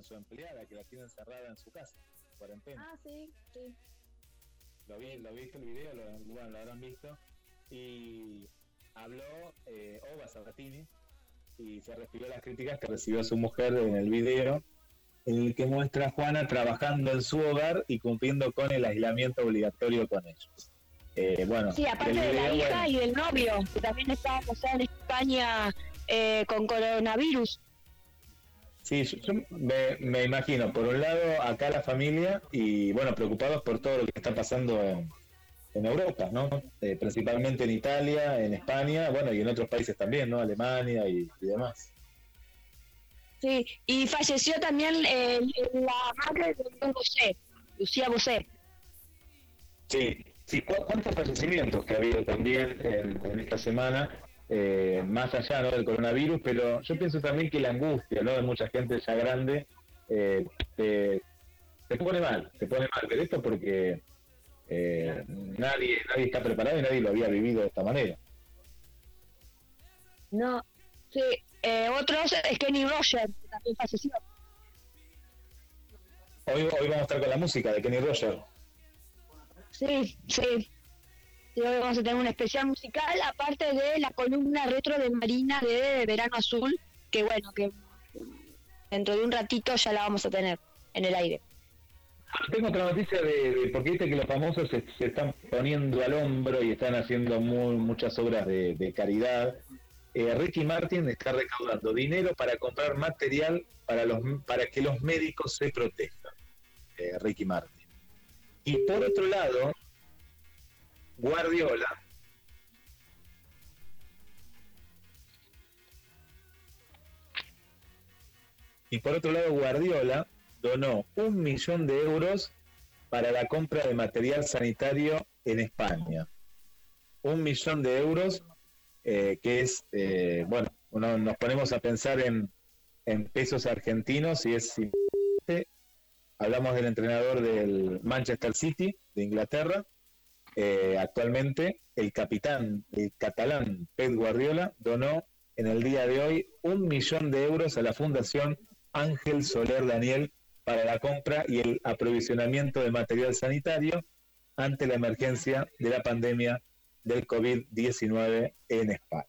con su empleada que la tiene encerrada en su casa, cuarentena. Ah, sí, sí. Lo vi, lo viste el video, lo, bueno, lo habrán visto. Y habló eh, Ova Sabatini y se refirió a las críticas que recibió su mujer en el video, en el que muestra a Juana trabajando en su hogar y cumpliendo con el aislamiento obligatorio con ellos. Eh, bueno, Sí, aparte de la hija bueno, y del novio, que también estaba posada en España eh, con coronavirus. Sí, yo, me, me imagino, por un lado, acá la familia y, bueno, preocupados por todo lo que está pasando en, Europa, ¿no? Eh, principalmente en Italia, en España, bueno, y en otros países también, ¿no? Alemania y, y demás. Sí, y falleció también eh, la madre de Don José, Lucía Bosé. Sí, sí, ¿cu- ¿cuántos fallecimientos que ha habido también en, en esta semana? Eh, más allá ¿no? del coronavirus, pero yo pienso también que la angustia ¿no? de mucha gente ya grande eh, te, te pone mal, te pone mal ver esto porque eh, nadie, nadie está preparado y nadie lo había vivido de esta manera. No, sí. Eh, otros es Kenny Rogers, que también falleció. Hoy, hoy vamos a estar con la música de Kenny Rogers. Sí, sí. Sí, hoy vamos a tener un especial musical, aparte de la columna retro de Marina de Verano Azul, que bueno, que dentro de un ratito ya la vamos a tener en el aire. Tengo otra noticia de, porque viste que los famosos se, se están poniendo al hombro y están haciendo muy, muchas obras de, de caridad. Eh, Ricky Martin está recaudando dinero para comprar material para los para que los médicos se protejan. Eh, Ricky Martin. Y por otro lado, Guardiola. Y por otro lado Guardiola donó un millón de euros para la compra de material sanitario en España. Un millón de euros, eh, que es, eh, bueno, uno- nos ponemos a pensar en, en pesos argentinos y es, hablamos del entrenador del Manchester City de Inglaterra, eh, actualmente el capitán, el catalán Pep Guardiola, donó en el día de hoy un millón de euros a la Fundación Ángel Soler Daniel para la compra y el aprovisionamiento de material sanitario ante la emergencia de la pandemia del COVID-19 en España.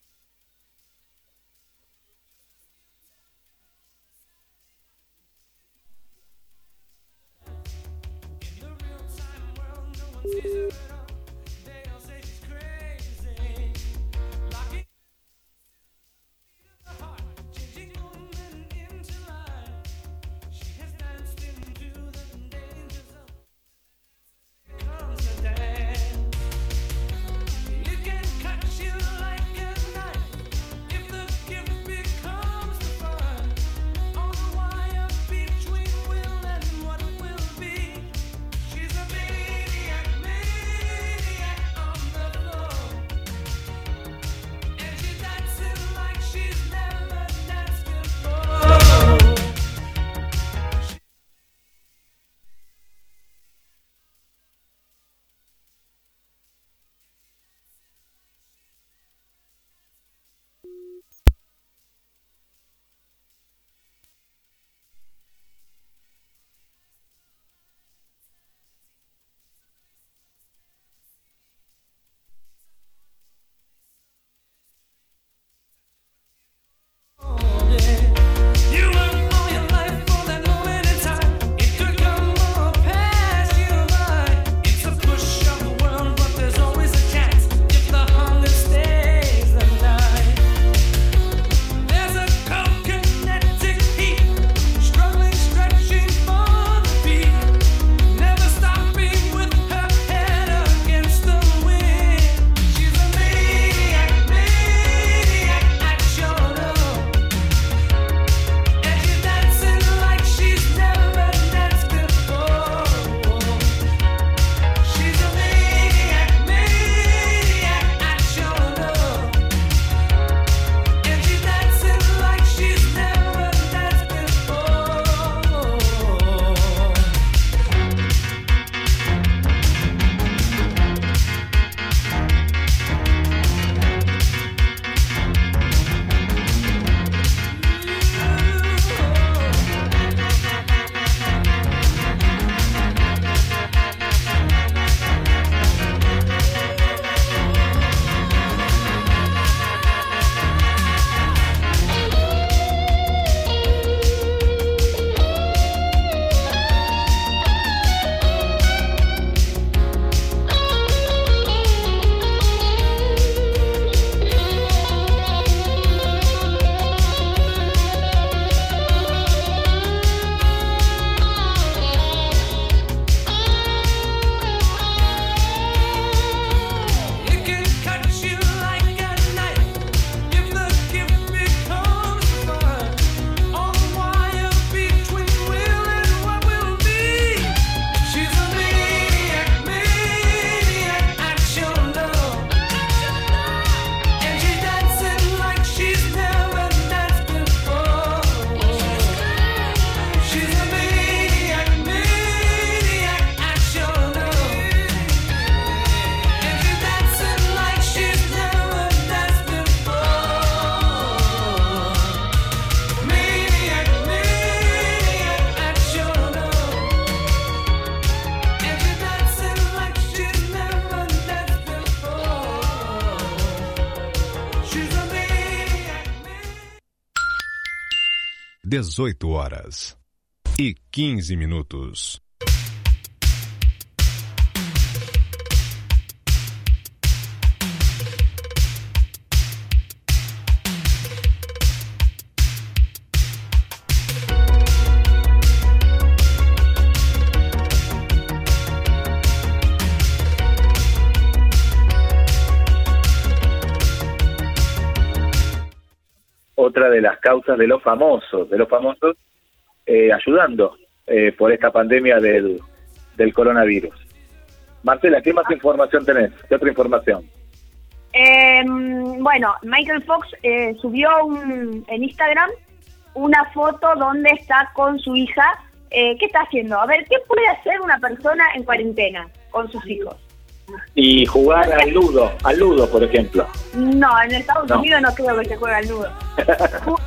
18 horas e 15 minutos. Otra de las causas de los famosos, de los famosos eh, ayudando eh, por esta pandemia del, del coronavirus. Marcela, ¿qué más información tenés? ¿Qué otra información? Eh, bueno, Michael Fox eh, subió un, en Instagram una foto donde está con su hija. Eh, ¿Qué está haciendo? A ver, ¿qué puede hacer una persona en cuarentena con sus hijos? Y jugar al ludo, al ludo, por ejemplo. No, en Estados No. Unidos no creo que se juegue al nudo.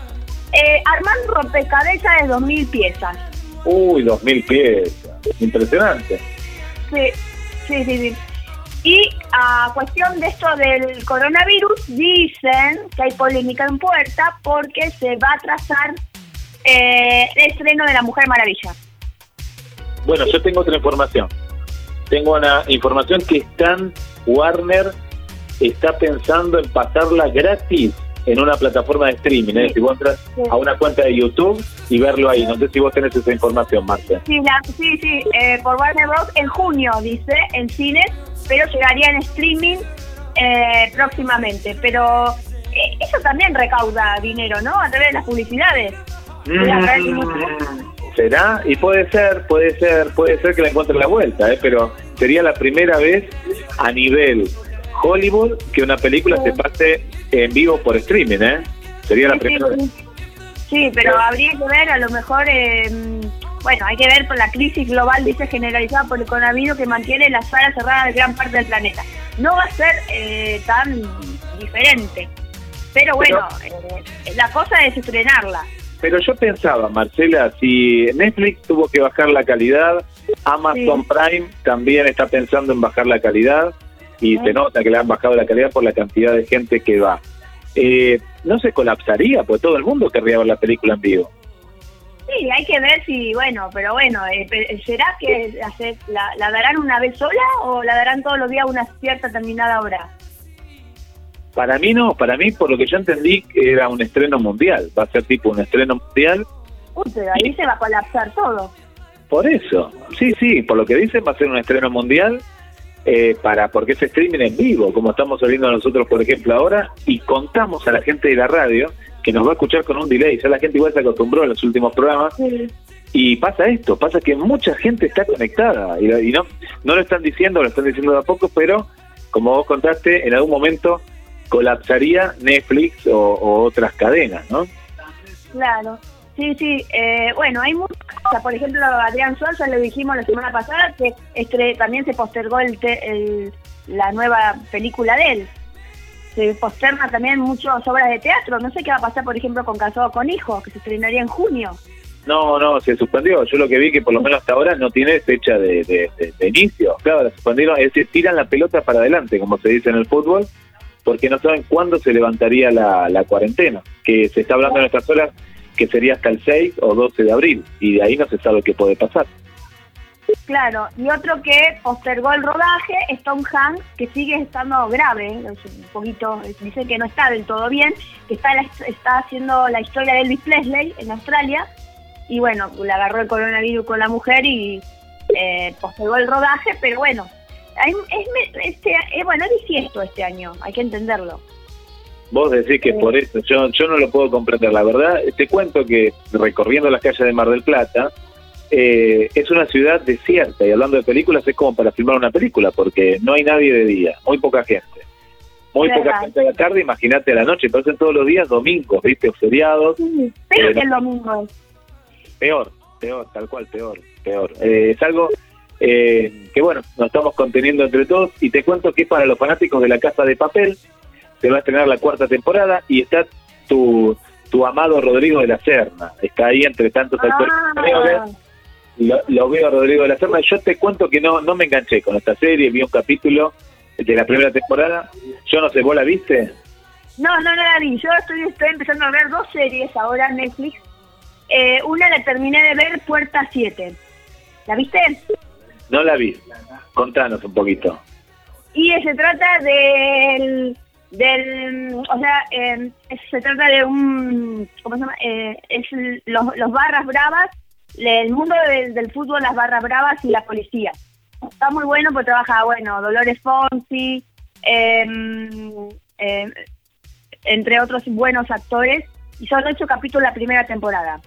eh, armando rompecabezas de 2.000 piezas. Uy, dos mil piezas. Impresionante. Sí, sí, sí, sí. Y a cuestión de esto del coronavirus, dicen que hay polémica en puerta porque se va a trazar eh, el estreno de La Mujer Maravilla. Bueno, yo tengo otra información. Tengo una información que Stan Warner está pensando en pasarla gratis en una plataforma de streaming. ¿eh? Si vos entras a una cuenta de YouTube y verlo ahí. No sé si vos tenés esa información, Marta. Sí, la- sí, sí, eh, por Warner Bros. en junio, dice, en cines, pero llegaría en streaming eh, próximamente. Pero eh, eso también recauda dinero, ¿no? A través de las publicidades. Mm, ¿Será? Y puede ser, puede ser, puede ser que la encuentre la vuelta, ¿eh? pero sería la primera vez a nivel Hollywood que una película se pase en vivo por streaming, ¿eh? Sería la Sí, primera vez. sí. Sí, pero habría que ver, a lo mejor, eh, bueno, hay que ver por la crisis global, dice, generalizada por el coronavirus que mantiene las salas cerradas de gran parte del planeta. No va a ser eh, tan diferente, pero bueno, eh, la cosa es estrenarla. Pero yo pensaba, Marcela, si Netflix tuvo que bajar la calidad, Amazon Prime también está pensando en bajar la calidad y se nota que le han bajado la calidad por la cantidad de gente que va. Eh, ¿No se colapsaría? Pues todo el mundo querría ver la película en vivo. Sí, hay que ver si, bueno, pero bueno, eh, pe- ¿será que la, la darán una vez sola o la darán todos los días a una cierta determinada hora? Para mí no, para mí por lo que yo entendí era un estreno mundial, va a ser tipo un estreno mundial, Uy, pero ahí se va a colapsar todo. por eso, sí, sí, por lo que dicen va a ser un estreno mundial, eh, para porque es streaming en vivo, como estamos viendo nosotros por ejemplo ahora, y contamos a la gente de la radio que nos va a escuchar con un delay, ya la gente igual se acostumbró en los últimos programas, y pasa esto, pasa que mucha gente está conectada, y, y no, no lo están diciendo, lo están diciendo de a poco, pero como vos contaste, en algún momento colapsaría Netflix o, o otras cadenas, ¿no? Claro, sí, sí. Eh, bueno, hay muchas cosas. Por ejemplo, Adrián Suárez, ya lo dijimos la semana pasada, que estre- también se postergó el te- el- la nueva película de él. Se posterna también muchas obras de teatro. No sé qué va a pasar, por ejemplo, con Casado con Hijos, que se estrenaría en junio. No, no, se suspendió. Yo lo que vi que por lo menos hasta ahora no tiene fecha de, de- de- de inicio. Claro, la suspendieron, es decir, tiran la pelota para adelante, como se dice en el fútbol, porque no saben cuándo se levantaría la, cuarentena, que se está hablando en estas horas que sería hasta el 6 o 12 de abril, y de ahí no se sabe qué puede pasar. Claro, y otro que postergó el rodaje es Tom Hanks, que sigue estando grave, un poquito, dice que no está del todo bien, que está, está haciendo la historia de Elvis Presley en Australia, y bueno, le agarró el coronavirus con la mujer y eh, postergó el rodaje, pero bueno, es, este, eh, bueno, es bisiesto este año, hay que entenderlo. Vos decís que por eso, yo, yo no lo puedo comprender. La verdad, te cuento que recorriendo las calles de Mar del Plata, eh, es una ciudad desierta y hablando de películas es como para filmar una película porque no hay nadie de día, muy poca gente. Muy Verdad. poca gente a la tarde, imagínate a la noche, parecen todos los días domingos, ¿viste? O feriados. Pero Eh, que el domingo Peor, peor, tal cual, peor, peor. Eh, es algo eh, que, bueno, nos estamos conteniendo entre todos y te cuento que para los fanáticos de La Casa de Papel se va a estrenar la cuarta temporada y está tu, tu amado Rodrigo de la Serna. Está ahí entre tantos actores. Ah, Lo, lo veo a Rodrigo de la Serna. Yo te cuento que no, no me enganché con esta serie, vi un capítulo de la primera temporada. Yo no sé, ¿vos la viste? no, no, no la vi, yo estoy, estoy empezando a ver dos series ahora en Netflix, Eh, una la terminé de ver, Puerta 7. ¿La viste? No la vi. Contanos un poquito. Y se trata del o sea eh, se trata de un cómo se llama eh, es los, barras bravas el mundo del, del, fútbol las barras bravas y la policía está muy bueno porque trabaja bueno Dolores Fonsi eh, entre otros buenos actores y son ocho capítulos la primera temporada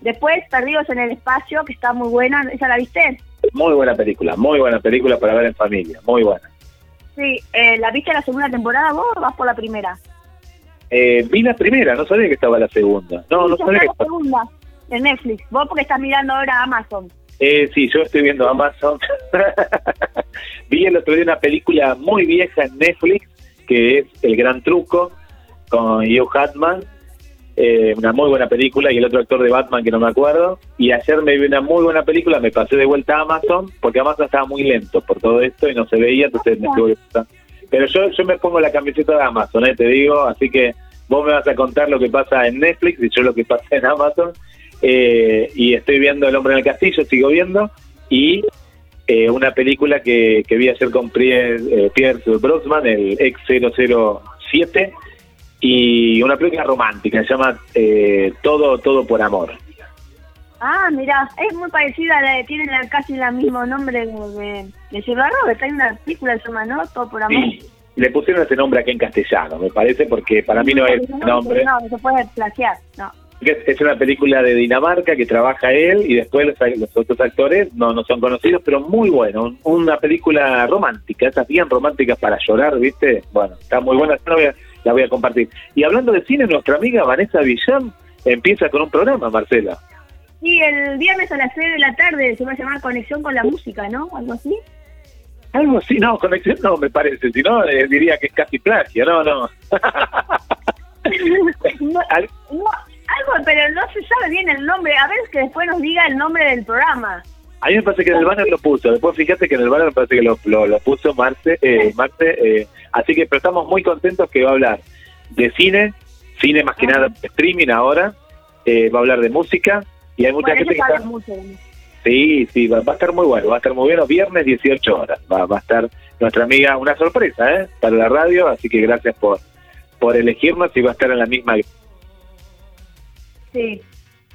después Perdidos en el espacio que está muy buena esa la viste muy buena película muy buena película para ver en familia muy buena Sí, eh, ¿la viste la segunda temporada vos o vas por la primera? Eh, vi la primera, no sabía que estaba la segunda. No, no sabía que la segunda de Netflix. Vos porque estás mirando ahora Amazon. Eh, sí, yo estoy viendo Amazon. vi el otro día una película muy vieja en Netflix que es El Gran Truco con Hugh Hatman eh, una muy buena película, y el otro actor de Batman que no me acuerdo. Y ayer me vi una muy buena película, me pasé de vuelta a Amazon, porque Amazon estaba muy lento por todo esto y no se veía, entonces me estuve Pero yo, yo me pongo la camiseta de Amazon, eh, te digo, así que vos me vas a contar lo que pasa en Netflix y yo lo que pasa en Amazon. Eh, y estoy viendo El hombre en el castillo, sigo viendo, y eh, una película que, que vi ayer con Pierre, Pierce Brosnan, el ex 007, y una película romántica, se llama eh, Todo Todo por Amor. Ah, mira, es muy parecida, a tiene casi el mismo nombre de, de Silva Robert, hay una película que se llama ¿no? Todo por Amor. Le pusieron ese nombre aquí en castellano, me parece, porque para mí no, es nombre. No, no se puede plagiar, no. Es una película de Dinamarca que trabaja él y después los, otros actores no, no son conocidos, pero muy bueno. Una película romántica, esas bien románticas para llorar, ¿viste? Bueno, está muy buena. No la voy a compartir. Y hablando de cine, nuestra amiga Vanessa Villán empieza con un programa, Marcela. Sí, el viernes a las 6 de la tarde se va a llamar Conexión con la Música, ¿no? ¿Algo así? Algo así, no, conexión no me parece, si no eh, diría que es casi plagio, no, no. no, algo, pero no se sabe bien el nombre, a ver que después nos diga el nombre del programa. A mí me parece que en el banner lo puso, después fíjate que en el banner me parece que lo, lo, puso Marce, eh, Marce eh, así que pero estamos muy contentos que va a hablar de cine, cine más que nada streaming ahora, eh, va a hablar de música y hay mucha gente que está... Sí, sí, va, a estar muy bueno, va a estar muy bueno, viernes 18 horas, va, va a estar nuestra amiga, una sorpresa, ¿eh? Para la radio, así que gracias por, por elegirnos y va a estar en la misma... Sí,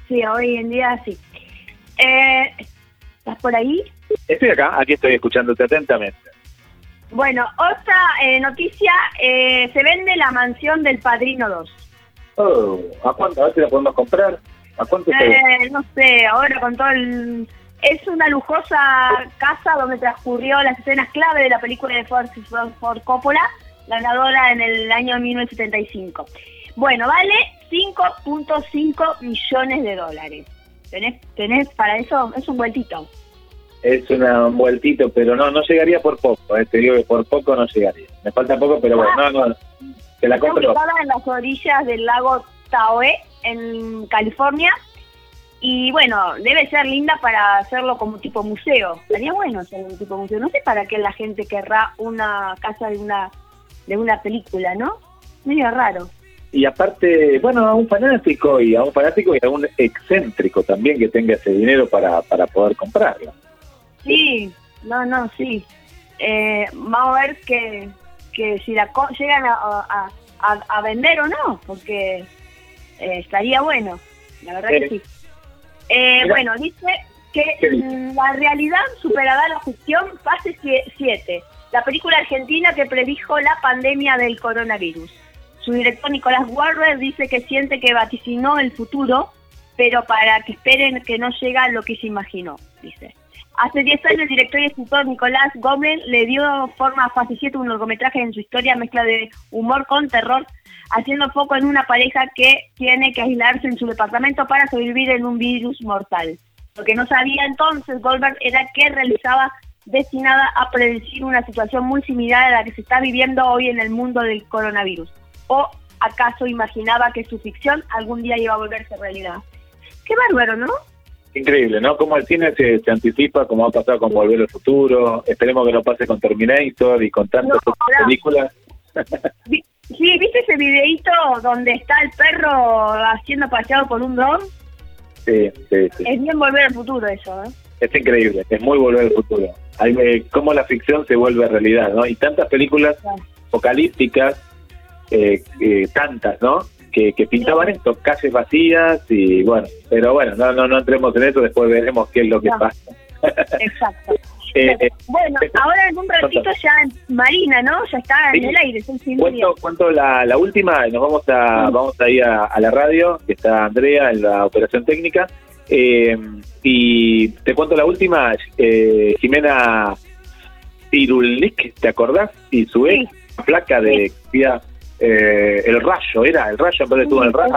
sí, hoy en día sí. Eh, ¿Estás por ahí? Estoy acá, aquí estoy escuchándote atentamente. Bueno, otra eh, noticia, eh, se vende la mansión del Padrino 2. Oh, ¿a cuánto? A ver si la podemos comprar. ¿A cuánto eh, No sé, ahora con todo el... Es una lujosa casa donde transcurrió las escenas clave de la película de Ford, Ford Coppola, ganadora en el año 1975. Bueno, vale 5.5 millones de dólares tenés, tenés para eso, es un vueltito. Es una, un vueltito, pero no, no llegaría por poco, eh, te digo que por poco no llegaría. Me falta poco, pero bueno, no, no, te la compro. en las orillas del lago Tahoe, en California, y bueno, debe ser linda para hacerlo como tipo museo. Sería bueno hacerlo como tipo museo. No sé para qué la gente querrá una casa de una de una película, ¿no? Medio raro y aparte, bueno, a un fanático y a un fanático y a un excéntrico también que tenga ese dinero para, para poder comprarlo. Sí, no, no, sí. Eh, vamos a ver que, que si la llegan a, a, vender o no, porque eh, estaría bueno, la verdad que sí. Eh, bueno, dice que la realidad superará la ficción fase 7, la película argentina que predijo la pandemia del coronavirus. Su director Nicolás Warner dice que siente que vaticinó el futuro, pero para que esperen que no llega lo que se imaginó, dice. Hace 10 años el director y escritor Nicolás Gómez le dio forma a Fase 7, un largometraje en su historia, mezcla de humor con terror, haciendo foco en una pareja que tiene que aislarse en su departamento para sobrevivir en un virus mortal. Lo que no sabía entonces Goldberg era que realizaba destinada a predecir una situación muy similar a la que se está viviendo hoy en el mundo del coronavirus. ¿O acaso imaginaba que su ficción algún día iba a volverse realidad? Qué bárbaro, ¿no? Increíble, ¿no? Como el cine se, anticipa, como ha pasado con Volver al Futuro. Esperemos que no pase con Terminator y con tantas películas. Sí, ¿viste ese videito donde está el perro haciendo paseado por un dron? Sí, sí, sí. Es bien volver al futuro eso, ¿eh? Es increíble, es muy volver al futuro. Hay, eh, cómo la ficción se vuelve realidad, ¿no? Y tantas películas apocalípticas, tantas, ¿no? Que, pintaban esto, calles vacías y bueno, pero bueno, no, no, no entremos en eso, después veremos qué es lo que pasa. Exacto. Eh, bueno, ahora en un ratito ya Marina, ¿no? Ya está en el aire. Cuento, cuento la, la última, nos vamos a vamos a ir a, la radio, que está Andrea en la operación técnica. Eh, y te cuento la última, eh, Jimena Tirulik, ¿te acordás? Y su ex, placa de eh, El Rayo, era El Rayo, en estuvo en el Rayo.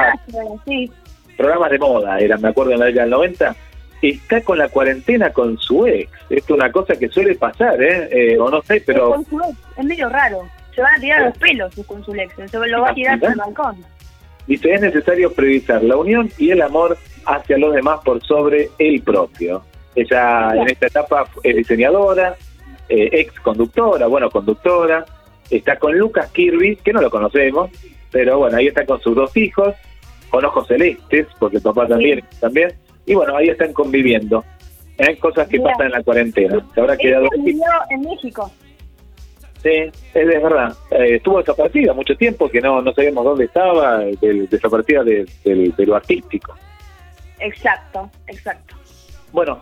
Sí. Programas de moda, era, me acuerdo en la década del 90 está con la cuarentena con su ex. Esto es una cosa que suele pasar, ¿eh? eh o no sé, pero... Con su ex, es medio raro. Se van a tirar los pelos con su ex, se lo va a tirar por el balcón. Dice, es necesario priorizar la unión y el amor hacia los demás por sobre el propio. Ella en esta etapa es diseñadora, eh, ex conductora, bueno, conductora. Está con Lucas Kirby, que no lo conocemos, pero bueno, ahí está con sus dos hijos, con ojos celestes, porque el papá también, también y bueno, ahí están conviviendo. Hay ¿eh? cosas que pasan en la cuarentena. Se habrá quedado en México. Sí, es, verdad. Eh, estuvo desaparecida mucho tiempo, que no, no sabíamos dónde estaba, desaparecida de, lo artístico. Exacto, exacto. Bueno,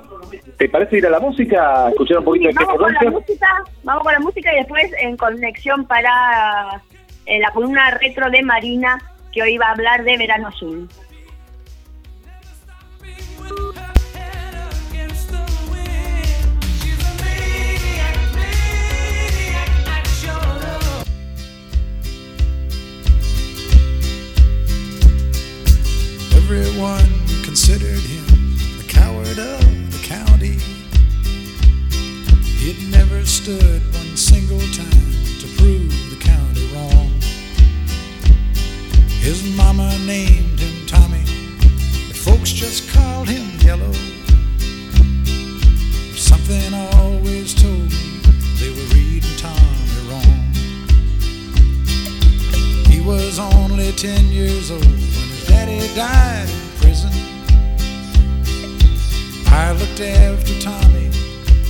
¿te parece ir a la música? Escuchar un poquito de vamos con la música, Vamos con la música y después en conexión para eh, la columna retro de Marina, que hoy va a hablar de Verano Azul. Everyone considered him the coward of He'd never stood one single time to prove the county wrong. His mama named him Tommy, but folks just called him Yellow. Something always told me they were reading Tommy wrong. He was only ten years old when his daddy died in prison. I looked after Tommy,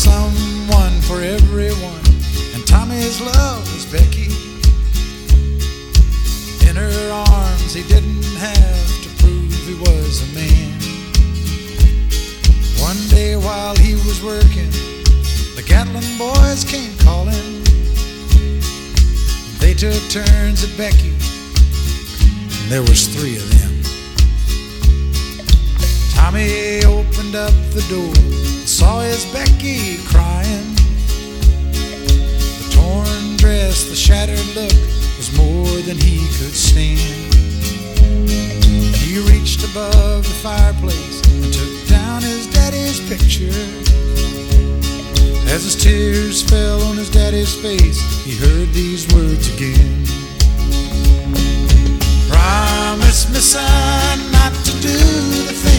someone for everyone, and Tommy's love was Becky. In her arms, he didn't have to prove he was a man. One day while he was working, the Gatlin boys came calling. They took turns at Becky, and there was three of them. Tommy opened up the door saw his Becky crying. The torn dress, the shattered look was more than he could stand. He reached above the fireplace and took down his daddy's picture. As his tears fell on his daddy's face, he heard these words again. Promise me, son, not to do the things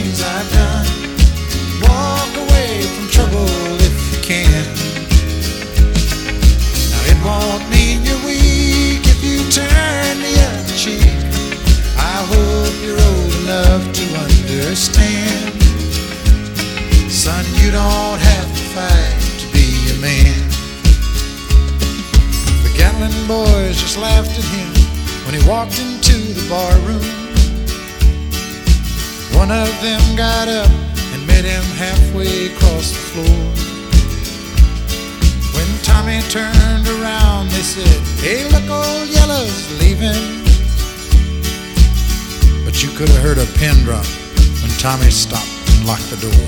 walked into the bar room. One of them got up and met him halfway across the floor. When Tommy turned around, they said, Hey, look, old Yellow's leaving. But you could have heard a pin drop when Tommy stopped and locked the door.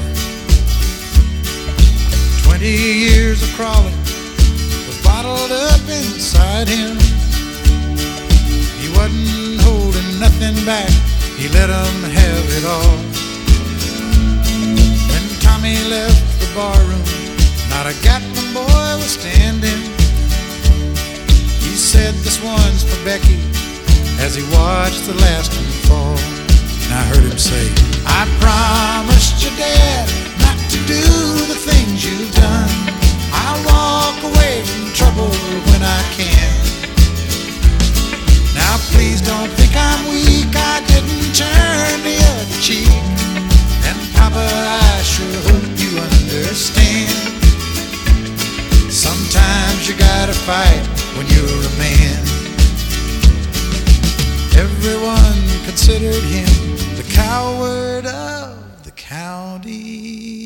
Twenty years of crawling was bottled up inside him. Wasn't holding nothing back, he let 'em have it all. When Tommy left the barroom, not a Gatlin boy was standing. He said, This one's for Becky, as he watched the last one fall. And I heard him say, I promised your dad not to do the things you've done. I'll walk away from trouble when I can. Now please don't think I'm weak, I didn't turn the other cheek. And Papa, I sure hope you understand. Sometimes you gotta fight when you're a man. Everyone considered him the coward of the county.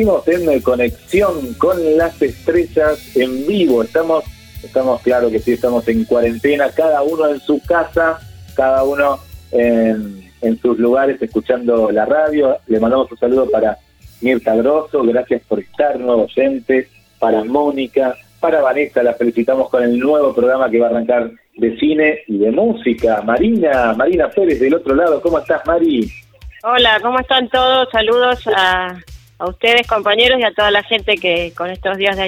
Seguimos en conexión con las estrellas en vivo. Estamos, estamos claro que sí, estamos en cuarentena, cada uno en su casa, cada uno en, en sus lugares escuchando la radio. Le mandamos un saludo para Mirta Grosso, gracias por estar, nuevo oyente, para Mónica, para Vanessa, la felicitamos con el nuevo programa que va a arrancar de cine y de música. Marina, Marina Pérez del otro lado, ¿cómo estás, Mari? Hola, ¿cómo están todos? Saludos a, a ustedes, compañeros, y a toda la gente que con estos días de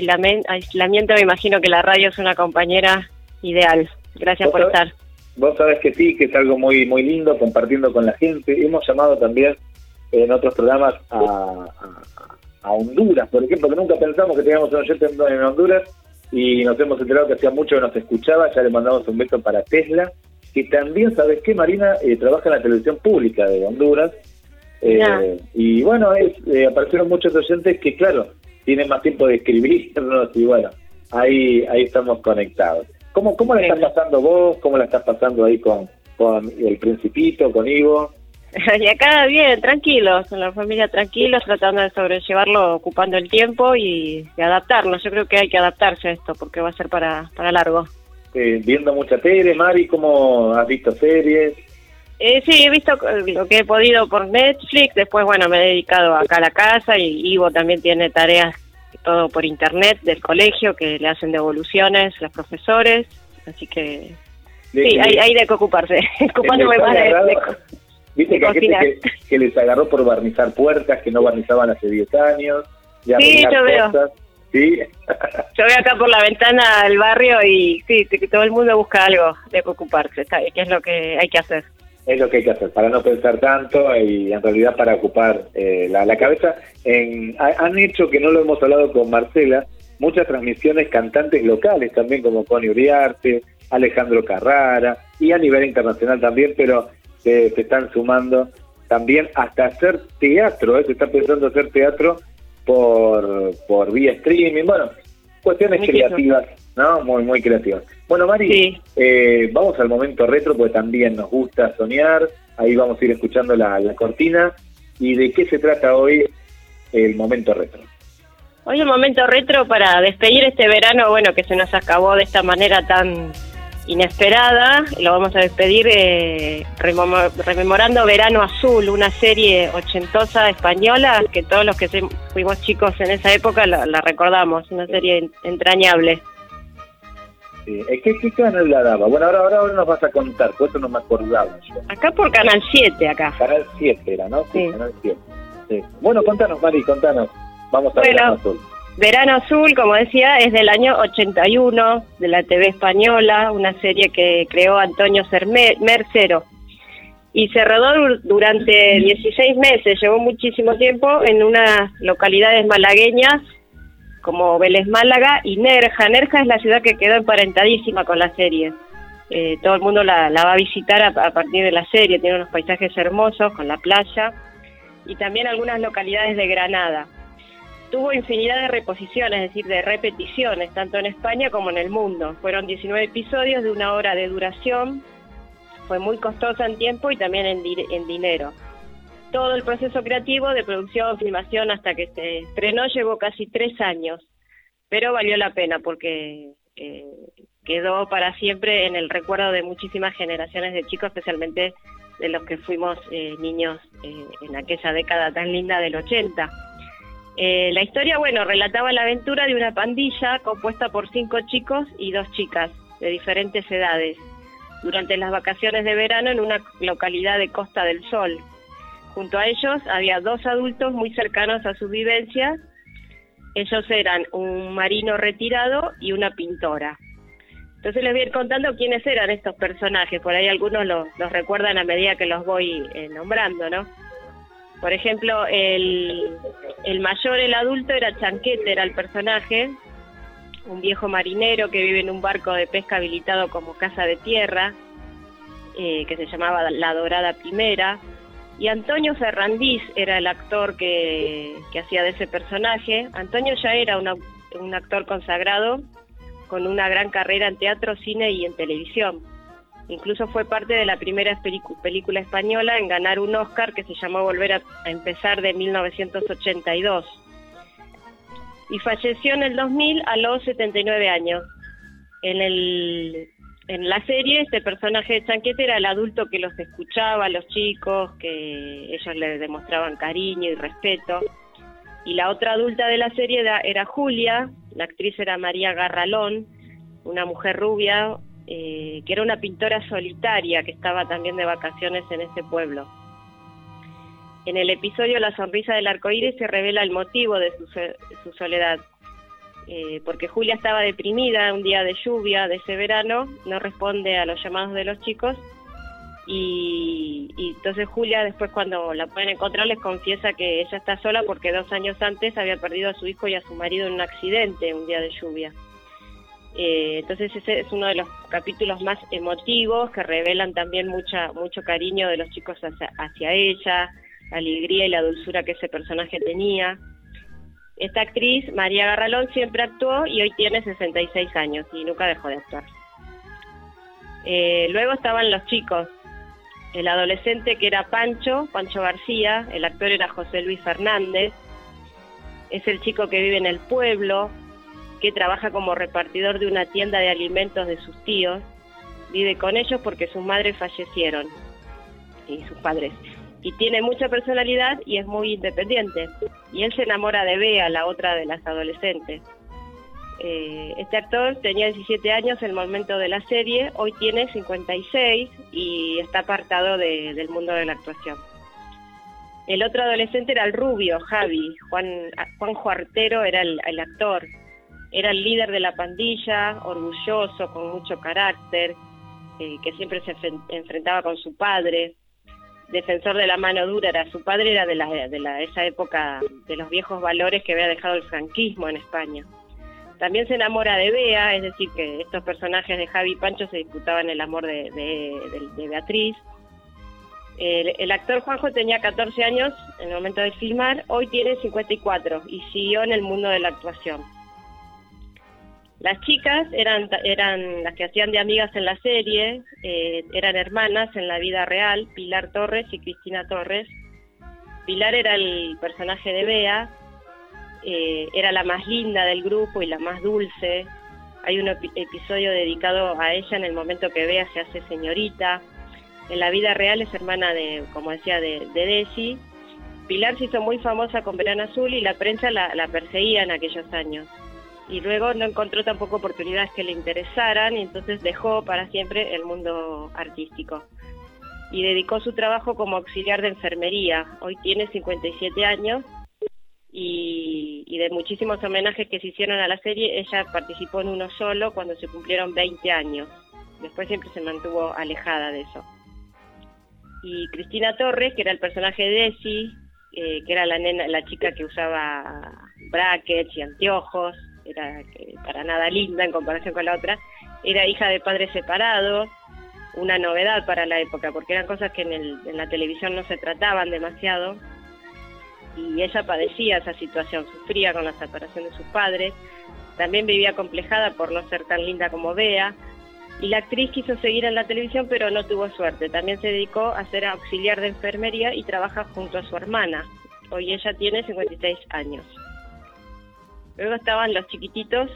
aislamiento me imagino que la radio es una compañera ideal. Gracias por sabés- estar. Vos sabés que sí, que es algo muy muy lindo compartiendo con la gente. Hemos llamado también en otros programas a, a- a Honduras, por ejemplo, que nunca pensamos que teníamos un oyente en, en Honduras y nos hemos enterado que hacía mucho que nos escuchaba, ya le mandamos un beso para Tesla, que también, ¿sabes qué, Marina? Eh, trabaja en la televisión pública de Honduras. Eh, y bueno, es, eh, aparecieron muchos oyentes que, claro, tienen más tiempo de escribirnos y bueno, ahí ahí estamos conectados. ¿Cómo, cómo la estás pasando vos? ¿Cómo la estás pasando ahí con, con el Principito, con Ivo? Y acá bien, tranquilos, con la familia tranquilos, tratando de sobrellevarlo, ocupando el tiempo y, y adaptarnos. Yo creo que hay que adaptarse a esto porque va a ser para, para largo. Eh, viendo mucha tele, Mari, ¿cómo has visto series? Eh, sí, he visto lo que he podido por Netflix, después, bueno, me he dedicado acá a la casa y Ivo también tiene tareas, todo por internet del colegio, que le hacen devoluciones los profesores, así que sí, hay, hay de que ocuparse, ocupándome más de, agarrado- de Viste de que hay gente que, que les agarró por barnizar puertas que no barnizaban hace 10 años. de Sí, yo veo. cosas. Sí, Yo veo acá por la ventana al barrio y sí, que todo el mundo busca algo de que ocuparse, que es lo que hay que hacer. Es lo que hay que hacer, para no pensar tanto y en realidad para ocupar eh, la, cabeza. En, ha- han hecho, que no lo hemos hablado con Marcela, muchas transmisiones cantantes locales también, como Connie Uriarte, Alejandro Carrara, y a nivel internacional también, pero se, se están sumando también hasta hacer teatro, ¿eh? se está pensando hacer teatro por, por vía streaming, bueno, cuestiones creativas, ¿no? Muy, muy creativas. Bueno, Mari, Sí. eh, vamos al momento retro, porque también nos gusta soñar, ahí vamos a ir escuchando la, la cortina, y de qué se trata hoy el momento retro. Hoy el momento retro para despedir este verano, bueno, que se nos acabó de esta manera tan inesperada. Lo vamos a despedir eh, rememo- rememorando Verano Azul, una serie ochentosa española que todos los que fuimos chicos en esa época la, la recordamos, una serie en- entrañable. Sí, ¿Qué, qué canal la daba? Bueno, ahora, ahora, ahora nos vas a contar, por eso no me acordaba yo. Acá por Canal 7, acá. Canal 7 era, ¿no? Sí. Canal 7. Sí. Bueno, contanos, Mari, contanos. Vamos a Bueno. Azul. Verano Azul, como decía, es del año 81 de la TV española, una serie que creó Antonio Mercero. Y se rodó dur- durante 16 meses, llevó muchísimo tiempo en unas localidades malagueñas como Vélez Málaga y Nerja. Nerja es la ciudad que quedó emparentadísima con la serie. Eh, todo el mundo la, va a visitar a partir de la serie, tiene unos paisajes hermosos con la playa y también algunas localidades de Granada tuvo infinidad de reposiciones, es decir, de repeticiones, tanto en España como en el mundo. Fueron 19 episodios de una hora de duración, fue muy costosa en tiempo y también en, di- en dinero. Todo el proceso creativo de producción, filmación hasta que se estrenó llevó casi tres años, pero valió la pena porque eh, quedó para siempre en el recuerdo de muchísimas generaciones de chicos, especialmente de los que fuimos eh, niños eh, en aquella década tan linda del 80. Eh, la historia, bueno, relataba la aventura de una pandilla compuesta por cinco chicos y dos chicas de diferentes edades durante las vacaciones de verano en una localidad de Costa del Sol. Junto a ellos había dos adultos muy cercanos a sus vivencias. Ellos eran un marino retirado y una pintora. Entonces les voy a ir contando quiénes eran estos personajes. Por ahí algunos los, los recuerdan a medida que los voy eh, nombrando, ¿no? Por ejemplo, el, mayor, el adulto, era Chanquete, era el personaje, un viejo marinero que vive en un barco de pesca habilitado como casa de tierra, eh, que se llamaba La Dorada Primera. Y Antonio Ferrandís era el actor que, hacía de ese personaje. Antonio ya era un actor consagrado con una gran carrera en teatro, cine y en televisión. Incluso fue parte de la primera película española en ganar un Oscar que se llamó Volver a, empezar de 1982. Y falleció en el 2000 a los 79 años. En, el, en la serie este personaje de Chanquete era el adulto que los escuchaba, los chicos, que ellos le demostraban cariño y respeto. Y la otra adulta de la serie era Julia, la actriz era María Garralón, una mujer rubia, eh, que era una pintora solitaria que estaba también de vacaciones en ese pueblo. En el episodio La sonrisa del arcoíris se revela el motivo de su, su soledad, eh, porque Julia estaba deprimida un día de lluvia de ese verano, no responde a los llamados de los chicos y, y entonces Julia después cuando la pueden encontrar les confiesa que ella está sola porque dos años antes había perdido a su hijo y a su marido en un accidente un día de lluvia. Eh, entonces ese es uno de los capítulos más emotivos que revelan también mucha, mucho cariño de los chicos hacia, hacia ella, la alegría y la dulzura que ese personaje tenía. Esta actriz, María Garralón, siempre actuó y hoy tiene 66 años y nunca dejó de actuar. Eh, luego estaban los chicos. El adolescente que era Pancho, Pancho García, el actor era José Luis Fernández. Es el chico que vive en el pueblo, que trabaja como repartidor de una tienda de alimentos de sus tíos. Vive con ellos porque sus madres fallecieron y sus padres. Y tiene mucha personalidad y es muy independiente. Y él se enamora de Bea, la otra de las adolescentes. Eh, este actor tenía 17 años en el momento de la serie, hoy tiene 56 y está apartado del mundo de la actuación. El otro adolescente era el rubio, Javi. Juan, Juan Juartero era el, actor. Era el líder de la pandilla, orgulloso, con mucho carácter, eh, que siempre se enfrentaba con su padre. Defensor de la mano dura era su padre, era de, la, de la, esa época de los viejos valores que había dejado el franquismo en España. También se enamora de Bea, es decir, que estos personajes de Javi y Pancho se disputaban el amor de, Beatriz. El, actor Juanjo tenía 14 años en el momento de filmar, hoy tiene 54 y siguió en el mundo de la actuación. Las chicas eran, eran las que hacían de amigas en la serie, eh, eran hermanas en la vida real, Pilar Torres y Cristina Torres. Pilar era el personaje de Bea, eh, era la más linda del grupo y la más dulce. Hay un episodio dedicado a ella en el momento que Bea se hace señorita. En la vida real es hermana de, como decía, de, de Desi. Pilar se hizo muy famosa con Verano Azul y la prensa la, la perseguía en aquellos años. Y luego no encontró tampoco oportunidades que le interesaran y entonces dejó para siempre el mundo artístico y dedicó su trabajo como auxiliar de enfermería. Hoy tiene 57 años y, de muchísimos homenajes que se hicieron a la serie, ella participó en uno solo cuando se cumplieron 20 años. Después siempre se mantuvo alejada de eso. Y Cristina Torres, que era el personaje de Desi, eh, que era la nena, la chica que usaba brackets y anteojos, era para nada linda en comparación con la otra, era hija de padres separados, una novedad para la época, porque eran cosas que en, en la televisión no se trataban demasiado, y ella padecía esa situación, sufría con la separación de sus padres, también vivía complejada por no ser tan linda como Bea, y la actriz quiso seguir en la televisión pero no tuvo suerte, también se dedicó a ser auxiliar de enfermería y trabaja junto a su hermana, hoy ella tiene 56 años. Luego estaban los chiquititos,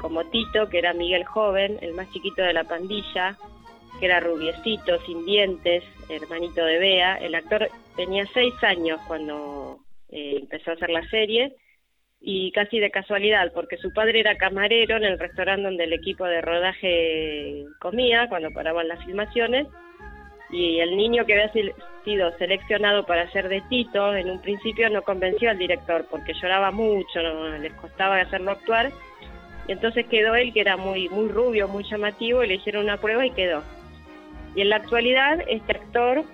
como Tito, que era Miguel Joven, el más chiquito de la pandilla, que era rubiecito, sin dientes, hermanito de Bea. El actor tenía seis años cuando eh, empezó a hacer la serie y casi de casualidad, porque su padre era camarero en el restaurante donde el equipo de rodaje comía cuando paraban las filmaciones y el niño que había sido seleccionado para ser de Tito en un principio no convenció al director porque lloraba mucho, no, les costaba hacerlo actuar y entonces quedó él que era muy muy rubio, muy llamativo y le hicieron una prueba y quedó. Y en la actualidad este actor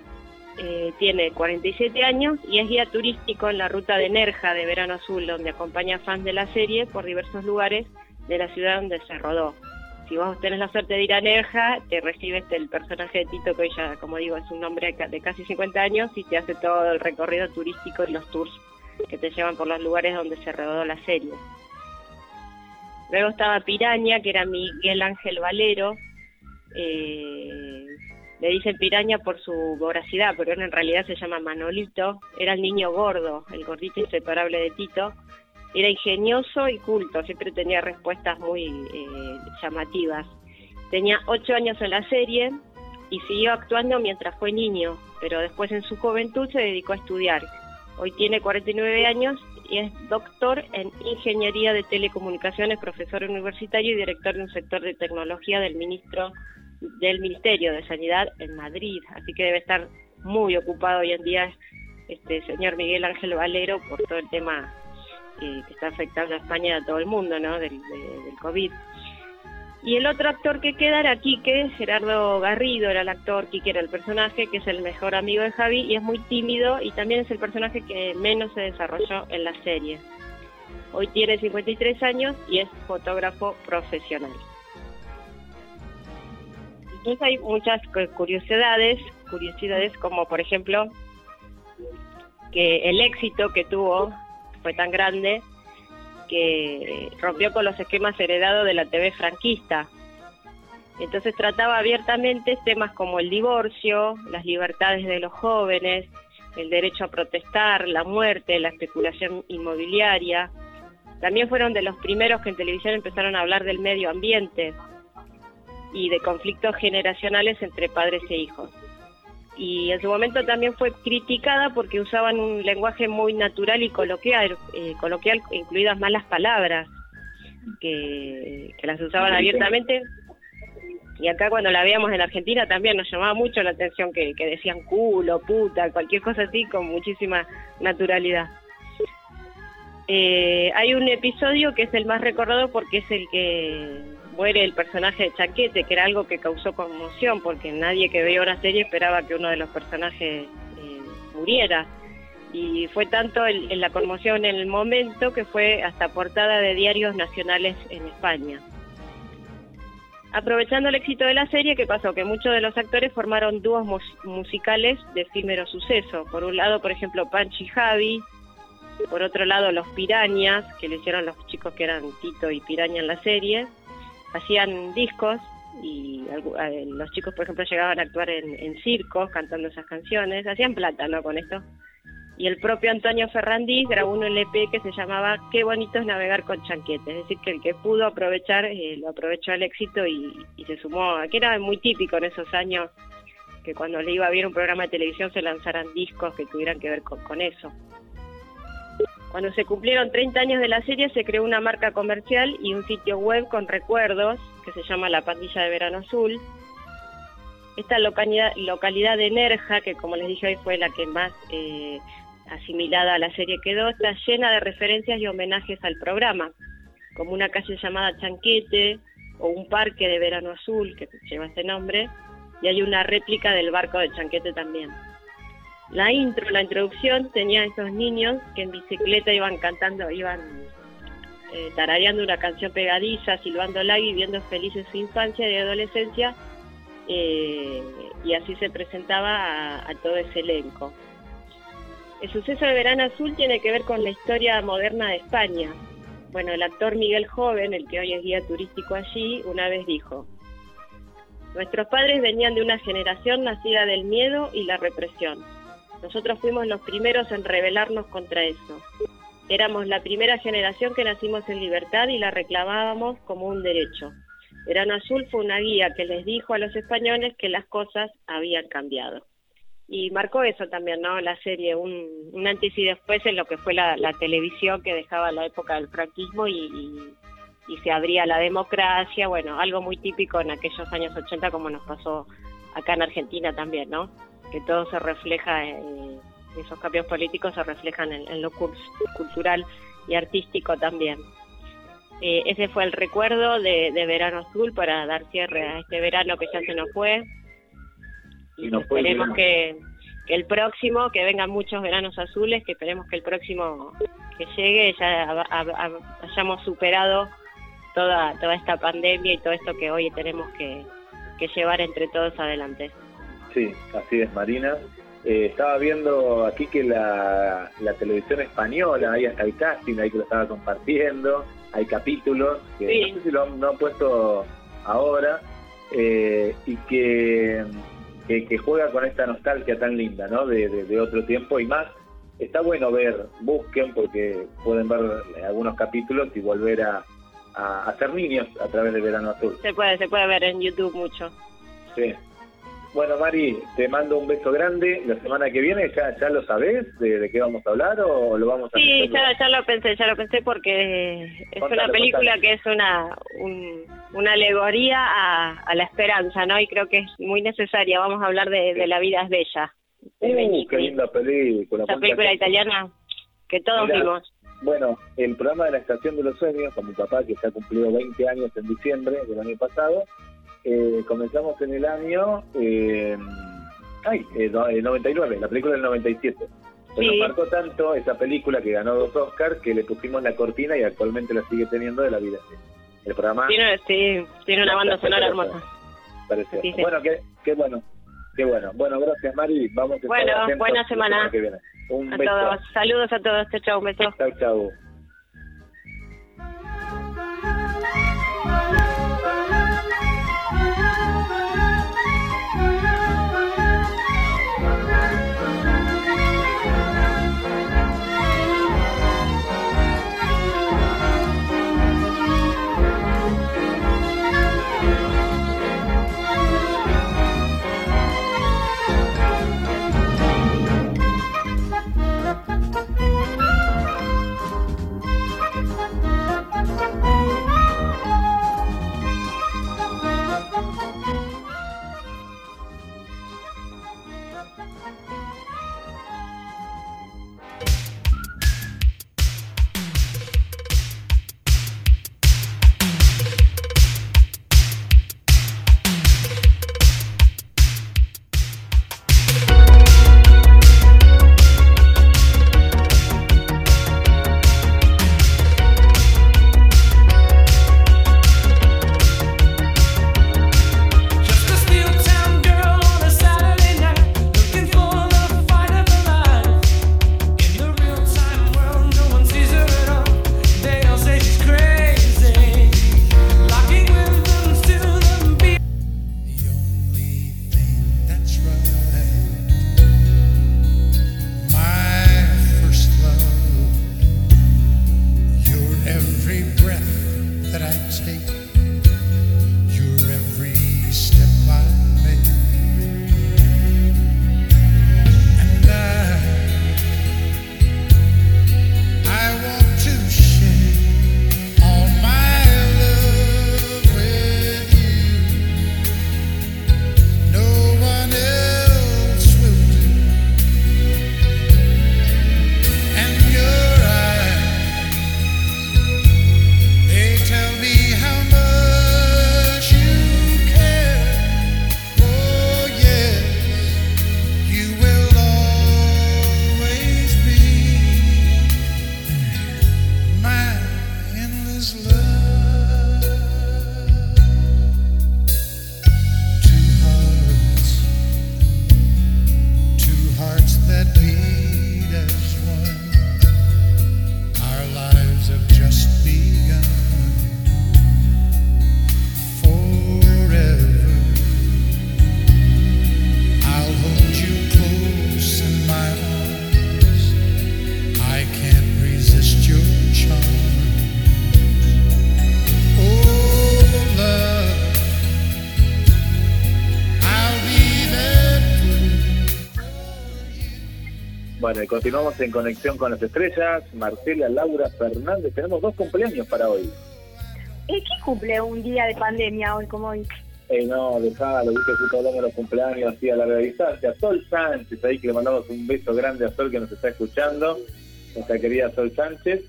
eh, tiene 47 años y es guía turístico en la ruta de Nerja de Verano Azul, donde acompaña fans de la serie por diversos lugares de la ciudad donde se rodó. Si vos tenés la suerte de ir a Nerja, te recibe este, el personaje de Tito, que ya, como digo, es un hombre de casi 50 años y te hace todo el recorrido turístico y los tours que te llevan por los lugares donde se rodó la serie. Luego estaba Piraña, que era Miguel Ángel Valero, eh, le dicen piraña por su voracidad, pero en realidad se llama Manolito, era el niño gordo, el gordito inseparable de Tito, era ingenioso y culto, siempre tenía respuestas muy eh, llamativas. Tenía ocho años en la serie y siguió actuando mientras fue niño, pero después en su juventud se dedicó a estudiar. Hoy tiene 49 años y es doctor en Ingeniería de Telecomunicaciones, profesor universitario y director de un sector de tecnología del ministro del Ministerio de Sanidad en Madrid, así que debe estar muy ocupado hoy en día este señor Miguel Ángel Valero por todo el tema que está afectando a España y a todo el mundo, ¿no? Del, del COVID. Y el otro actor que queda era Quique, Gerardo Garrido era el actor, Quique era el personaje, que es el mejor amigo de Javi y es muy tímido y también es el personaje que menos se desarrolló en la serie. Hoy tiene 53 años y es fotógrafo profesional. Entonces hay muchas curiosidades, curiosidades como por ejemplo que el éxito que tuvo fue tan grande que rompió con los esquemas heredados de la TV franquista. Entonces trataba abiertamente temas como el divorcio, las libertades de los jóvenes, el derecho a protestar, la muerte, la especulación inmobiliaria. También fueron de los primeros que en televisión empezaron a hablar del medio ambiente y de conflictos generacionales entre padres e hijos. Y en su momento también fue criticada porque usaban un lenguaje muy natural y coloquial, eh, coloquial incluidas malas palabras, que, las usaban abiertamente. Y acá cuando la veíamos en Argentina también nos llamaba mucho la atención que, que decían culo, puta, cualquier cosa así con muchísima naturalidad. Eh, hay un episodio que es el más recordado porque es el que muere el personaje de Chaquete, que era algo que causó conmoción, porque nadie que veía una serie esperaba que uno de los personajes eh, muriera. Y fue tanto en la conmoción en el momento que fue hasta portada de diarios nacionales en España. Aprovechando el éxito de la serie, ¿qué pasó? Que muchos de los actores formaron dúos musicales de efímero suceso. Por un lado, por ejemplo, Panchi y Javi, por otro lado, los Pirañas, que le hicieron los chicos que eran Tito y Piraña en la serie, hacían discos y eh, los chicos, por ejemplo, llegaban a actuar en, circos cantando esas canciones, hacían plata, ¿no? Con esto. Y el propio Antonio Ferrandís grabó un LP que se llamaba Qué bonito es navegar con chanquete, es decir, que el que pudo aprovechar, eh, lo aprovechó al éxito y, se sumó, que era muy típico en esos años, que cuando le iba a ver un programa de televisión se lanzaran discos que tuvieran que ver con eso. Cuando se cumplieron 30 años de la serie se creó una marca comercial y un sitio web con recuerdos que se llama La Pandilla de Verano Azul. Esta localidad, localidad de Nerja, que como les dije hoy fue la que más eh, asimilada a la serie quedó, está llena de referencias y homenajes al programa, como una calle llamada Chanquete o un parque de Verano Azul que lleva ese nombre, y hay una réplica del barco de Chanquete también. La intro, la introducción, tenía esos niños que en bicicleta iban cantando, iban eh, tarareando una canción pegadiza, silbándola y viviendo felices su infancia y adolescencia, eh, y así se presentaba a, todo ese elenco. El suceso de Verano Azul tiene que ver con la historia moderna de España. Bueno, el actor Miguel Joven, el que hoy es guía turístico allí, una vez dijo, Nuestros padres venían de una generación nacida del miedo y la represión nosotros fuimos los primeros en rebelarnos contra eso. Éramos la primera generación que nacimos en libertad y la reclamábamos como un derecho. Verano Azul fue una guía que les dijo a los españoles que las cosas habían cambiado. Y marcó eso también, ¿no? La serie, un, antes y después en lo que fue la, televisión que dejaba la época del franquismo y, y se abría la democracia, bueno, algo muy típico en aquellos años 80 como nos pasó acá en Argentina también, ¿no? Que todo se refleja, en, esos cambios políticos se reflejan en, lo cultural y artístico también. Eh, ese fue el recuerdo de, Verano Azul para dar cierre a este verano que ya se nos fue. Y, esperemos que, el próximo, que vengan muchos veranos azules, que esperemos que el próximo que llegue ya hayamos superado toda, toda esta pandemia y todo esto que hoy tenemos que llevar entre todos adelante. Sí, así es, Marina. Eh, estaba viendo aquí que la, televisión española, ahí hasta el casting, ahí que lo estaba compartiendo, hay capítulos que no sé si lo han, puesto ahora, eh, y que, que, juega con esta nostalgia tan linda, ¿no? De, otro tiempo y más. Está bueno ver, busquen porque pueden ver algunos capítulos y volver a, a, a ser niños a través de Verano Azul. Se puede, se puede ver en YouTube mucho. Sí, bueno, Mari, te mando un beso grande. La semana que viene, ¿ya, ya lo sabés de, qué vamos a hablar o lo vamos a Sí, ya, ya, lo pensé, ya lo pensé porque es una película que es una, una alegoría a, la esperanza, ¿no? Y creo que es muy necesaria. Vamos a hablar de, La vida es bella. Uh, qué linda película. Esa película italiana que todos vimos. Bueno, el programa de la Estación de los Sueños, con mi papá, que se ha cumplido 20 años en diciembre del año pasado, eh, comenzamos en el año eh, ay, 99, eh, la película del 97. Pues nos marcó tanto esa película que ganó dos Oscars que le pusimos la cortina y actualmente la sigue teniendo de la vida. El programa. Tiene, sí, tiene una banda sonora hermosa. Sí, sí. Bueno, qué, qué bueno. Qué bueno. Bueno, gracias Mari. Vamos a Bueno, buena semana. que viene. Un A beso. todos. Saludos a todos. Chau, chau. Un beso. Chau, chau. Bueno, y continuamos en conexión con las estrellas. Marcela, Laura, Fernández. Tenemos dos cumpleaños para hoy. ¿Y qué cumple un día de pandemia hoy como hoy? Eh, no, dejalo, viste, justo hablando de los cumpleaños así a larga distancia. Sol Sánchez, ahí que le mandamos un beso grande a Sol que nos está escuchando, nuestra querida Sol Sánchez.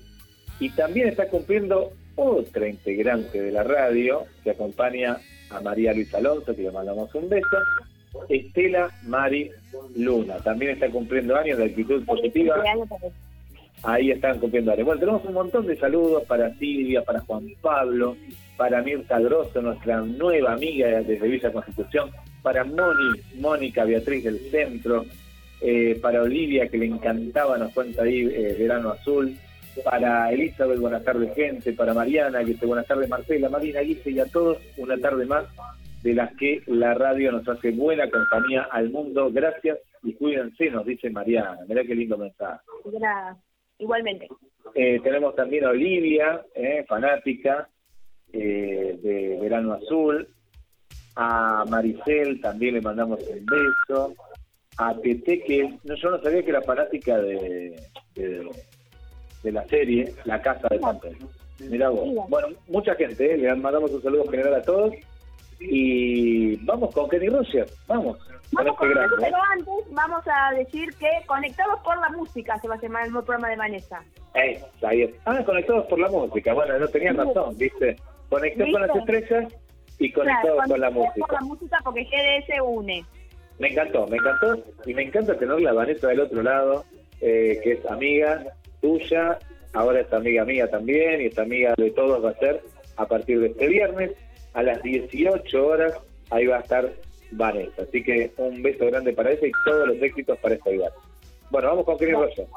Y también está cumpliendo otra integrante de la radio que acompaña a María Luisa Alonso, que le mandamos un beso. Estela Mari Luna, también está cumpliendo años de actitud positiva. Ahí están cumpliendo años. Bueno, tenemos un montón de saludos para Silvia, para Juan Pablo, para Mirta Grosso, nuestra nueva amiga desde Villa Constitución, para Moni, Mónica Beatriz del Centro, eh, para Olivia, que le encantaba, nos cuenta ahí eh, Verano Azul, para Elizabeth, buenas tardes gente, para Mariana, que dice buenas tardes Marcela, Marina, Guise y a todos, una tarde más de las que la radio nos hace buena compañía al mundo. Gracias y cuídense, nos dice Mariana. Mirá qué lindo mensaje. Nada. Igualmente. Eh, tenemos también a Olivia, eh, fanática eh, de Verano Azul. A Maricel también le mandamos un beso. A Tete, que no, yo no sabía que era fanática de, de, de la serie La Casa de Papel. Mirá vos. Bueno, mucha gente, eh, le mandamos un saludo general a todos. Y vamos con Kenny Rogers, vamos. Con Vamos este con pero antes vamos a decir que Conectados por la Música se va a llamar el nuevo programa de Vanessa. Eh. Ah, conectados por la música. Bueno, no tenía razón, ¿viste? Conectados con las estrellas y conectados Claro, con la música. por la música porque GDS une. Me encantó, me encantó. Y me encanta tener la Vanessa del otro lado. eh, que es amiga tuya, ahora es amiga mía también y es amiga de todos va a ser a partir de este viernes a las 18 horas, ahí va a estar Vanessa. Así que un beso grande para ella y todos los éxitos para esta vida. Bueno, vamos con Kenny Roger.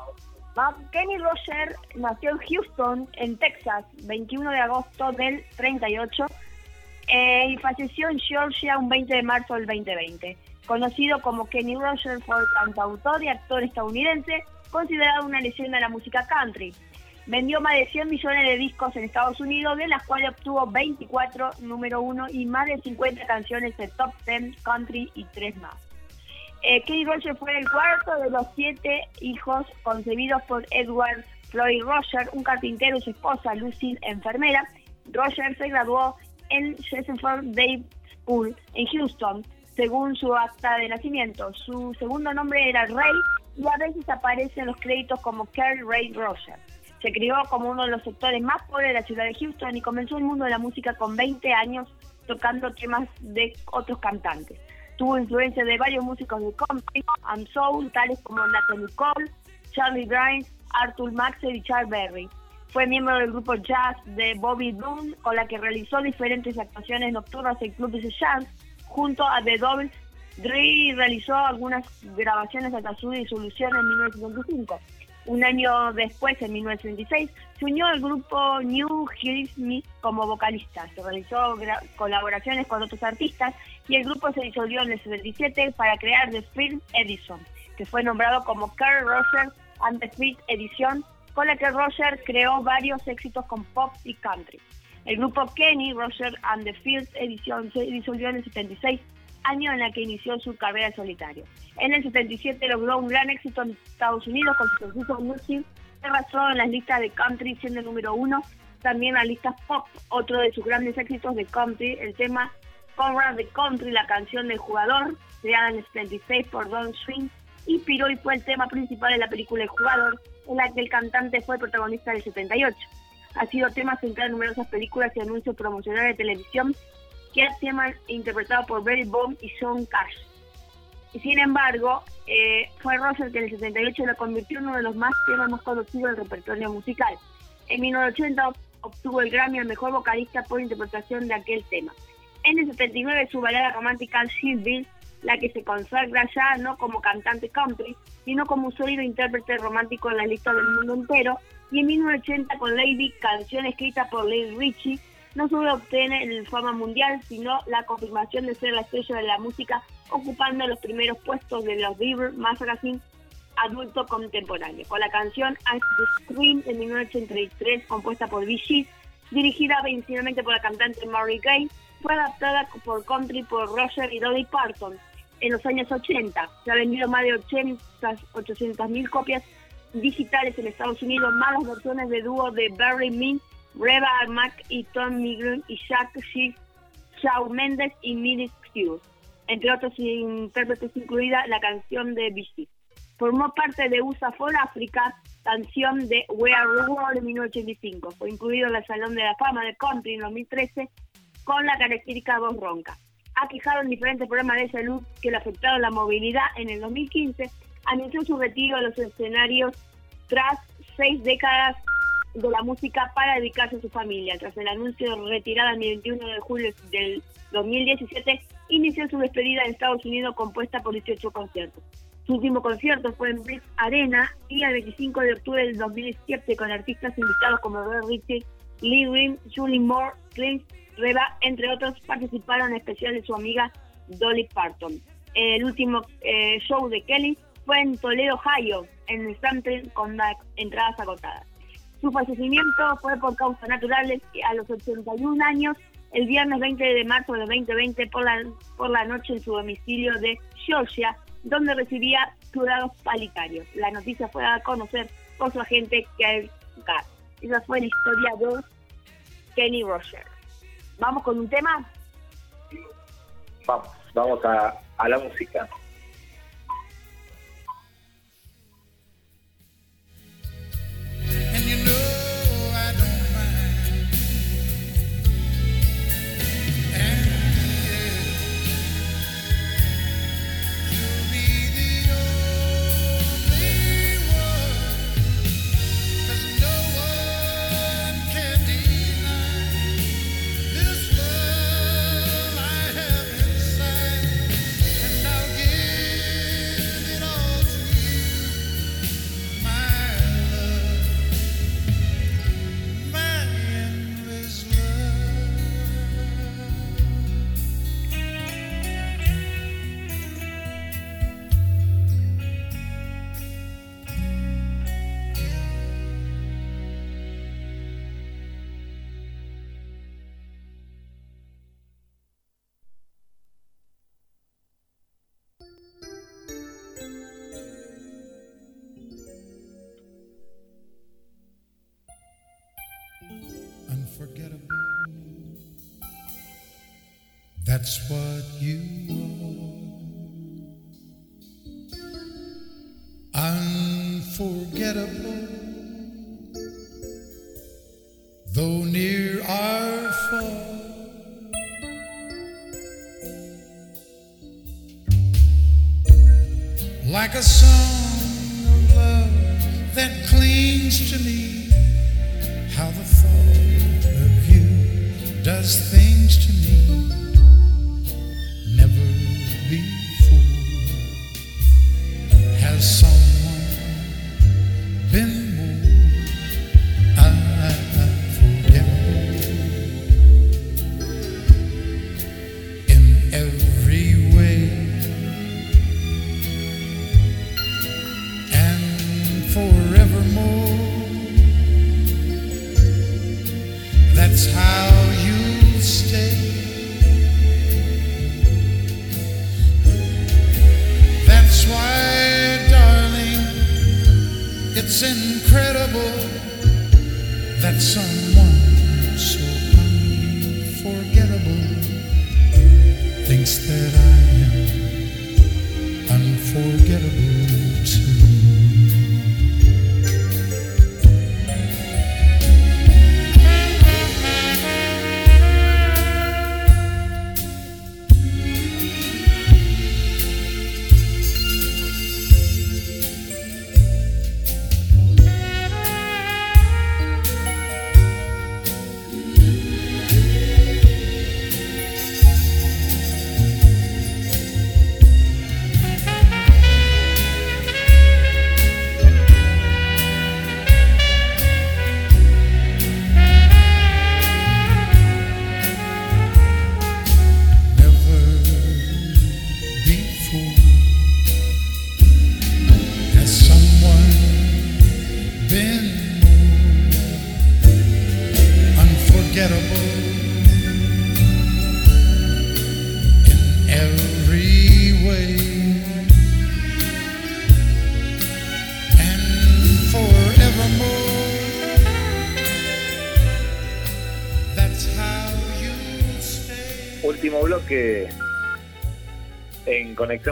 Kenny Roger nació en Houston, en Texas, 21 de agosto del 38 eh, y falleció en Georgia un 20 de marzo del 2020. Conocido como Kenny Roger, fue cantautor y actor estadounidense, considerado una leyenda de la música country. Vendió más de 100 millones de discos en Estados Unidos, de las cuales obtuvo 24 número uno y más de 50 canciones de top 10 country y tres más. Eh, Kenny Roger fue el cuarto de los siete hijos concebidos por Edward Floyd Roger, un carpintero y su esposa Lucy, enfermera. Roger se graduó en Jefferson Day School en Houston, según su acta de nacimiento. Su segundo nombre era Ray y a veces aparece en los créditos como Kerry Ray Roger. Se crió como uno de los sectores más pobres de la ciudad de Houston y comenzó el mundo de la música con 20 años tocando temas de otros cantantes. Tuvo influencia de varios músicos de country and soul, tales como Natalie Cole, Charlie Grimes, Arthur Maxwell y Charles Berry. Fue miembro del grupo jazz de Bobby Boone, con la que realizó diferentes actuaciones nocturnas en clubes de jazz, junto a The Dobles. Dre realizó algunas grabaciones hasta su disolución en 1975. Un año después, en 1926, se unió al grupo New Smith como vocalista. Se realizó colaboraciones con otros artistas y el grupo se disolvió en el 77 para crear The Film Edison, que fue nombrado como Carl Roger and the Film Edition, con la que Roger creó varios éxitos con pop y country. El grupo Kenny, Roger and the Fields Edition se disolvió en el 76, año en el que inició su carrera en solitario. En el 77 logró un gran éxito en Estados Unidos con su sencillo Music, se basó en las listas de country siendo el número uno, también las listas pop, otro de sus grandes éxitos de country, el tema Conrad the Country, la canción del jugador, creada en el 76 por Don Swing, inspiró y fue el tema principal de la película El Jugador, en la que el cantante fue el protagonista del 78. Ha sido tema central en numerosas películas y anuncios promocionales de televisión, es tema interpretado por Barry Bond y Sean Cash. Y sin embargo, eh, fue Roger que en el 78 lo convirtió en uno de los más temas más conocidos del repertorio musical. En 1980 ob- obtuvo el Grammy al mejor vocalista por interpretación de aquel tema. En el 79 su balada romántica Shieldville, la que se consagra ya no como cantante country, sino como un sólido intérprete romántico en las listas del mundo entero, y en 1980 con Lady, canción escrita por Lady Richie, no solo obtiene el fama mundial, sino la confirmación de ser la estrella de la música, ocupando los primeros puestos de los Bieber Magazine adulto contemporáneo. Con la canción Ice the Scream de 1983, compuesta por Bee dirigida principalmente por la cantante Mary Gay, fue adaptada por country por Roger y Dolly Parton en los años 80. Se ha vendido más de 800 mil copias digitales en Estados Unidos, más las versiones de dúo de Barry Mint, Reba Mack y Tom Migren y Jack Schiff, Shawn Mendes y Millie Hughes, entre otros intérpretes incluida la canción de Gees. Formó parte de USA for Africa, canción de We Are the World en 1985. Fue incluido en el Salón de la Fama de Country en 2013 con la característica voz ronca. Ha quejado en diferentes programas de salud que le afectaron la movilidad en el 2015. Anunció su retiro de los escenarios tras seis décadas de la música para dedicarse a su familia. Tras el anuncio de retirada el 21 de julio del 2017, inició su despedida en Estados Unidos compuesta por 18 conciertos. Su último concierto fue en Blitz Arena y el 25 de octubre del 2017 con artistas invitados como Roy Ritchie, Lee Green, Julie Moore, Clint Reba, entre otros, participaron en especial de su amiga Dolly Parton. El último eh, show de Kelly fue en Toledo, Ohio, en el con entradas agotadas. Su fallecimiento fue por causas naturales a los 81 años, el viernes 20 de marzo de 2020 por la, por la noche en su domicilio de Georgia, donde recibía cuidados palitarios. La noticia fue a conocer por su agente Keith Gatt. Esa fue la historia de Kenny Roger. ¿Vamos con un tema? Vamos, vamos a, a la música. That's what you are. Unforgettable. Incredible that someone so unforgettable thinks that I am unforgettable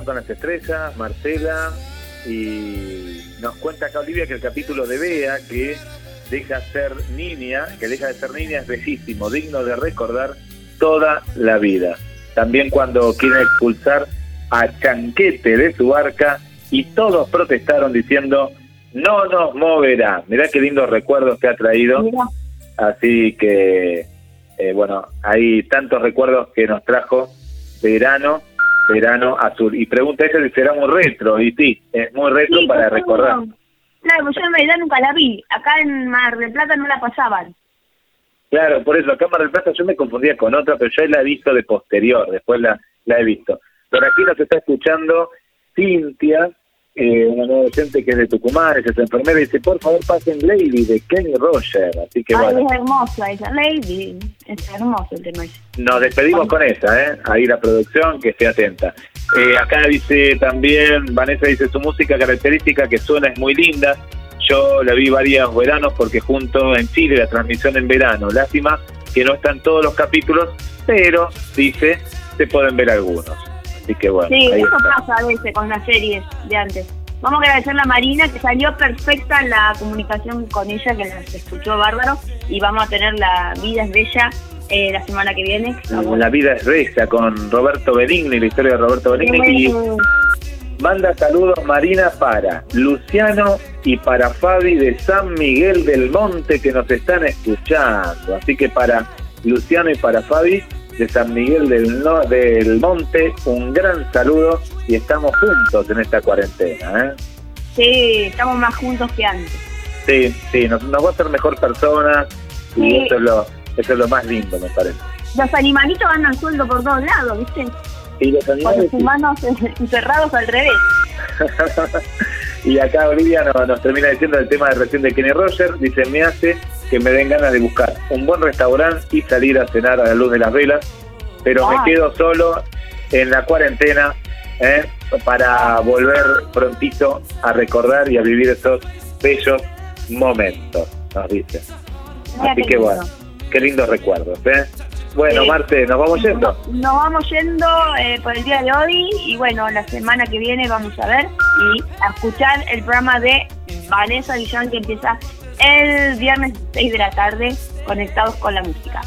con las estrellas, Marcela, y nos cuenta acá Olivia que el capítulo de Bea, que deja ser niña, que deja de ser niña, es bellísimo, digno de recordar toda la vida. También cuando quieren expulsar a Chanquete de su barca y todos protestaron diciendo, no nos moverá. Mirá qué lindos recuerdos que ha traído. Mira, Así que, eh, bueno, hay tantos recuerdos que nos trajo verano, verano azul. Y pregunta ella si será muy retro, y sí, es muy retro sí, para recordar. no. Claro, yo en realidad nunca la vi. Acá en Mar del Plata no la pasaban. Claro, por eso, acá en Mar del Plata yo me confundía con otra, pero yo la he visto de posterior, después la, la he visto. Por aquí nos está escuchando Cintia, eh, una nueva docente que es de Tucumán, es enfermera, y dice, por favor pasen Lady de Kenny Roger. Así que Ay, bueno, es hermosa esa. Lady. Es hermoso el tema nos despedimos con esa, ¿eh? Ahí la producción, que esté atenta. Eh, acá dice también, Vanessa dice, su música característica que suena es muy linda. Yo la vi varios veranos porque junto en Chile la transmisión en verano. Lástima que no están todos los capítulos, pero dice, se pueden ver algunos. Así que bueno, Sí, eso está. pasa a veces con las series de antes. Vamos a agradecerle a Marina que salió perfecta la comunicación con ella, que las escuchó bárbaro. Y vamos a tener la vida es bella eh, la semana que viene. La vida es bella con Roberto Benigni, la historia de Roberto Benigni. Y manda saludos Marina para Luciano y para Fabi de San Miguel del Monte que nos están escuchando. Así que para Luciano y para Fabi de San Miguel del, No- del Monte, un gran saludo y estamos juntos en esta cuarentena. ¿eh? Sí, estamos más juntos que antes. Sí, sí, nos, nos va a hacer mejor personas y eso, es lo, eso es lo más lindo, me parece. Los animalitos ganan sueldo por todos lados, ¿viste? Y los Con animales, los humanos encerrados al revés. y acá Olivia nos, nos termina diciendo el tema de recién de Kenny Roger. Dice, me hace que me den ganas de buscar un buen restaurante y salir a cenar a la luz de las velas, pero me quedo solo en la cuarentena ¿eh? para volver prontito a recordar y a vivir esos bellos momentos, nos dice. Así que bueno, qué lindos recuerdos, ¿eh? Bueno, Sí. Marte, nos vamos yendo. Nos vamos yendo eh, por el día de hoy y bueno, la semana que viene vamos a ver y a escuchar el programa de Vanessa Villán que empieza el viernes 6 de la tarde conectados con la música.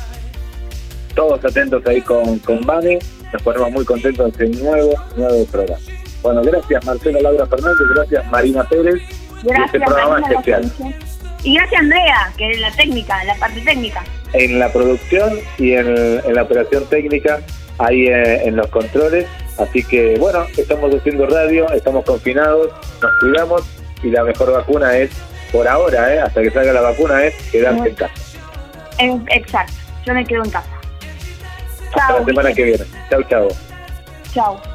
Todos atentos ahí con, con Vane. Nos ponemos muy contentos de este nuevo, nuevo programa. Bueno, gracias Marcela Laura Fernández, gracias Marina Pérez. y Gracias este programa Marina, especial. Y gracias Andrea, que es la técnica, la parte técnica. En la producción y en, en la operación técnica, ahí eh, en los controles. Así que, bueno, estamos haciendo radio, estamos confinados, nos cuidamos y la mejor vacuna es, por ahora, eh, hasta que salga la vacuna, es quedarse en casa. Exacto, yo me quedo en casa. Hasta la semana que viene. Chau, chau. Chao.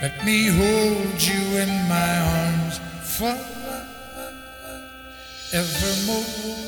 Let me hold you in my arms forevermore.